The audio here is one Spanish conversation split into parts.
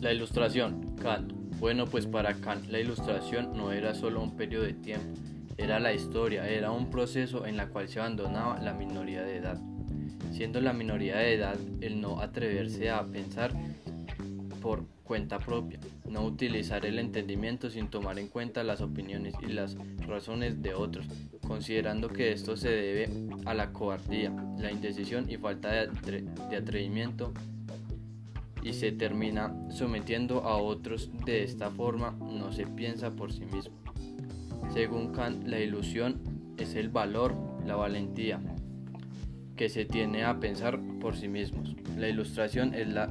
La ilustración, Kant. Bueno, pues para Kant la ilustración no era solo un periodo de tiempo, era la historia, era un proceso en el cual se abandonaba la minoría de edad. Siendo la minoría de edad el no atreverse a pensar por cuenta propia, no utilizar el entendimiento sin tomar en cuenta las opiniones y las razones de otros, considerando que esto se debe a la cobardía, la indecisión y falta de, de atrevimiento y se termina sometiendo a otros de esta forma, no se piensa por sí mismo. Según Kant, la ilusión es el valor, la valentía, que se tiene a pensar por sí mismos. La ilustración es la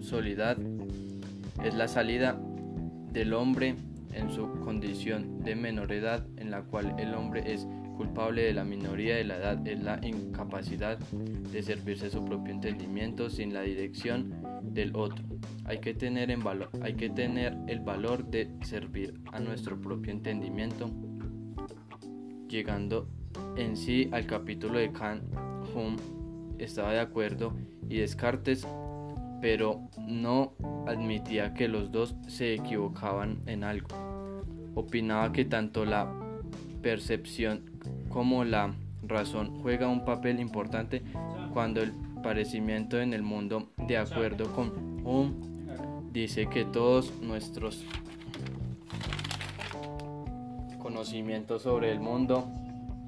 solidad, es la salida del hombre en su condición de menor edad en la cual el hombre es culpable de la minoría de la edad es la incapacidad de servirse su propio entendimiento sin la dirección del otro. Hay que tener, en valor, hay que tener el valor de servir a nuestro propio entendimiento. Llegando en sí al capítulo de Kant, Hume estaba de acuerdo y Descartes, pero no admitía que los dos se equivocaban en algo. Opinaba que tanto la percepción como la razón juega un papel importante cuando el parecimiento en el mundo, de acuerdo con Hume, dice que todos nuestros conocimientos sobre el mundo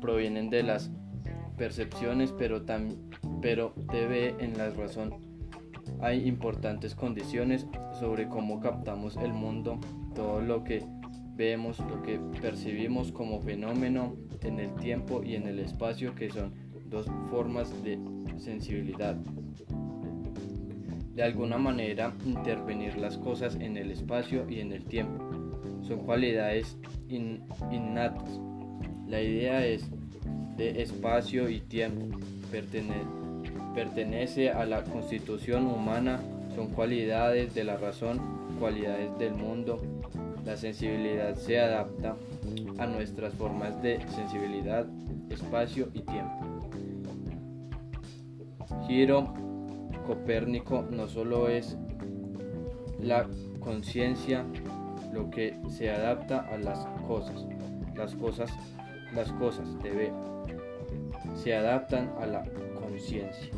provienen de las percepciones, pero, pero debe en la razón hay importantes condiciones sobre cómo captamos el mundo, todo lo que vemos, lo que percibimos como fenómeno en el tiempo y en el espacio, que son dos formas de sensibilidad. De alguna manera, intervenir las cosas en el espacio y en el tiempo. Son cualidades innatas. La idea es de espacio y tiempo. pertenece a la constitución humana. Son cualidades de la razón, cualidades del mundo. La sensibilidad se adapta a nuestras formas de sensibilidad, espacio y tiempo. Giro Copérnico no solo es la conciencia lo que se adapta a las cosas, las cosas, las cosas se adaptan a la conciencia.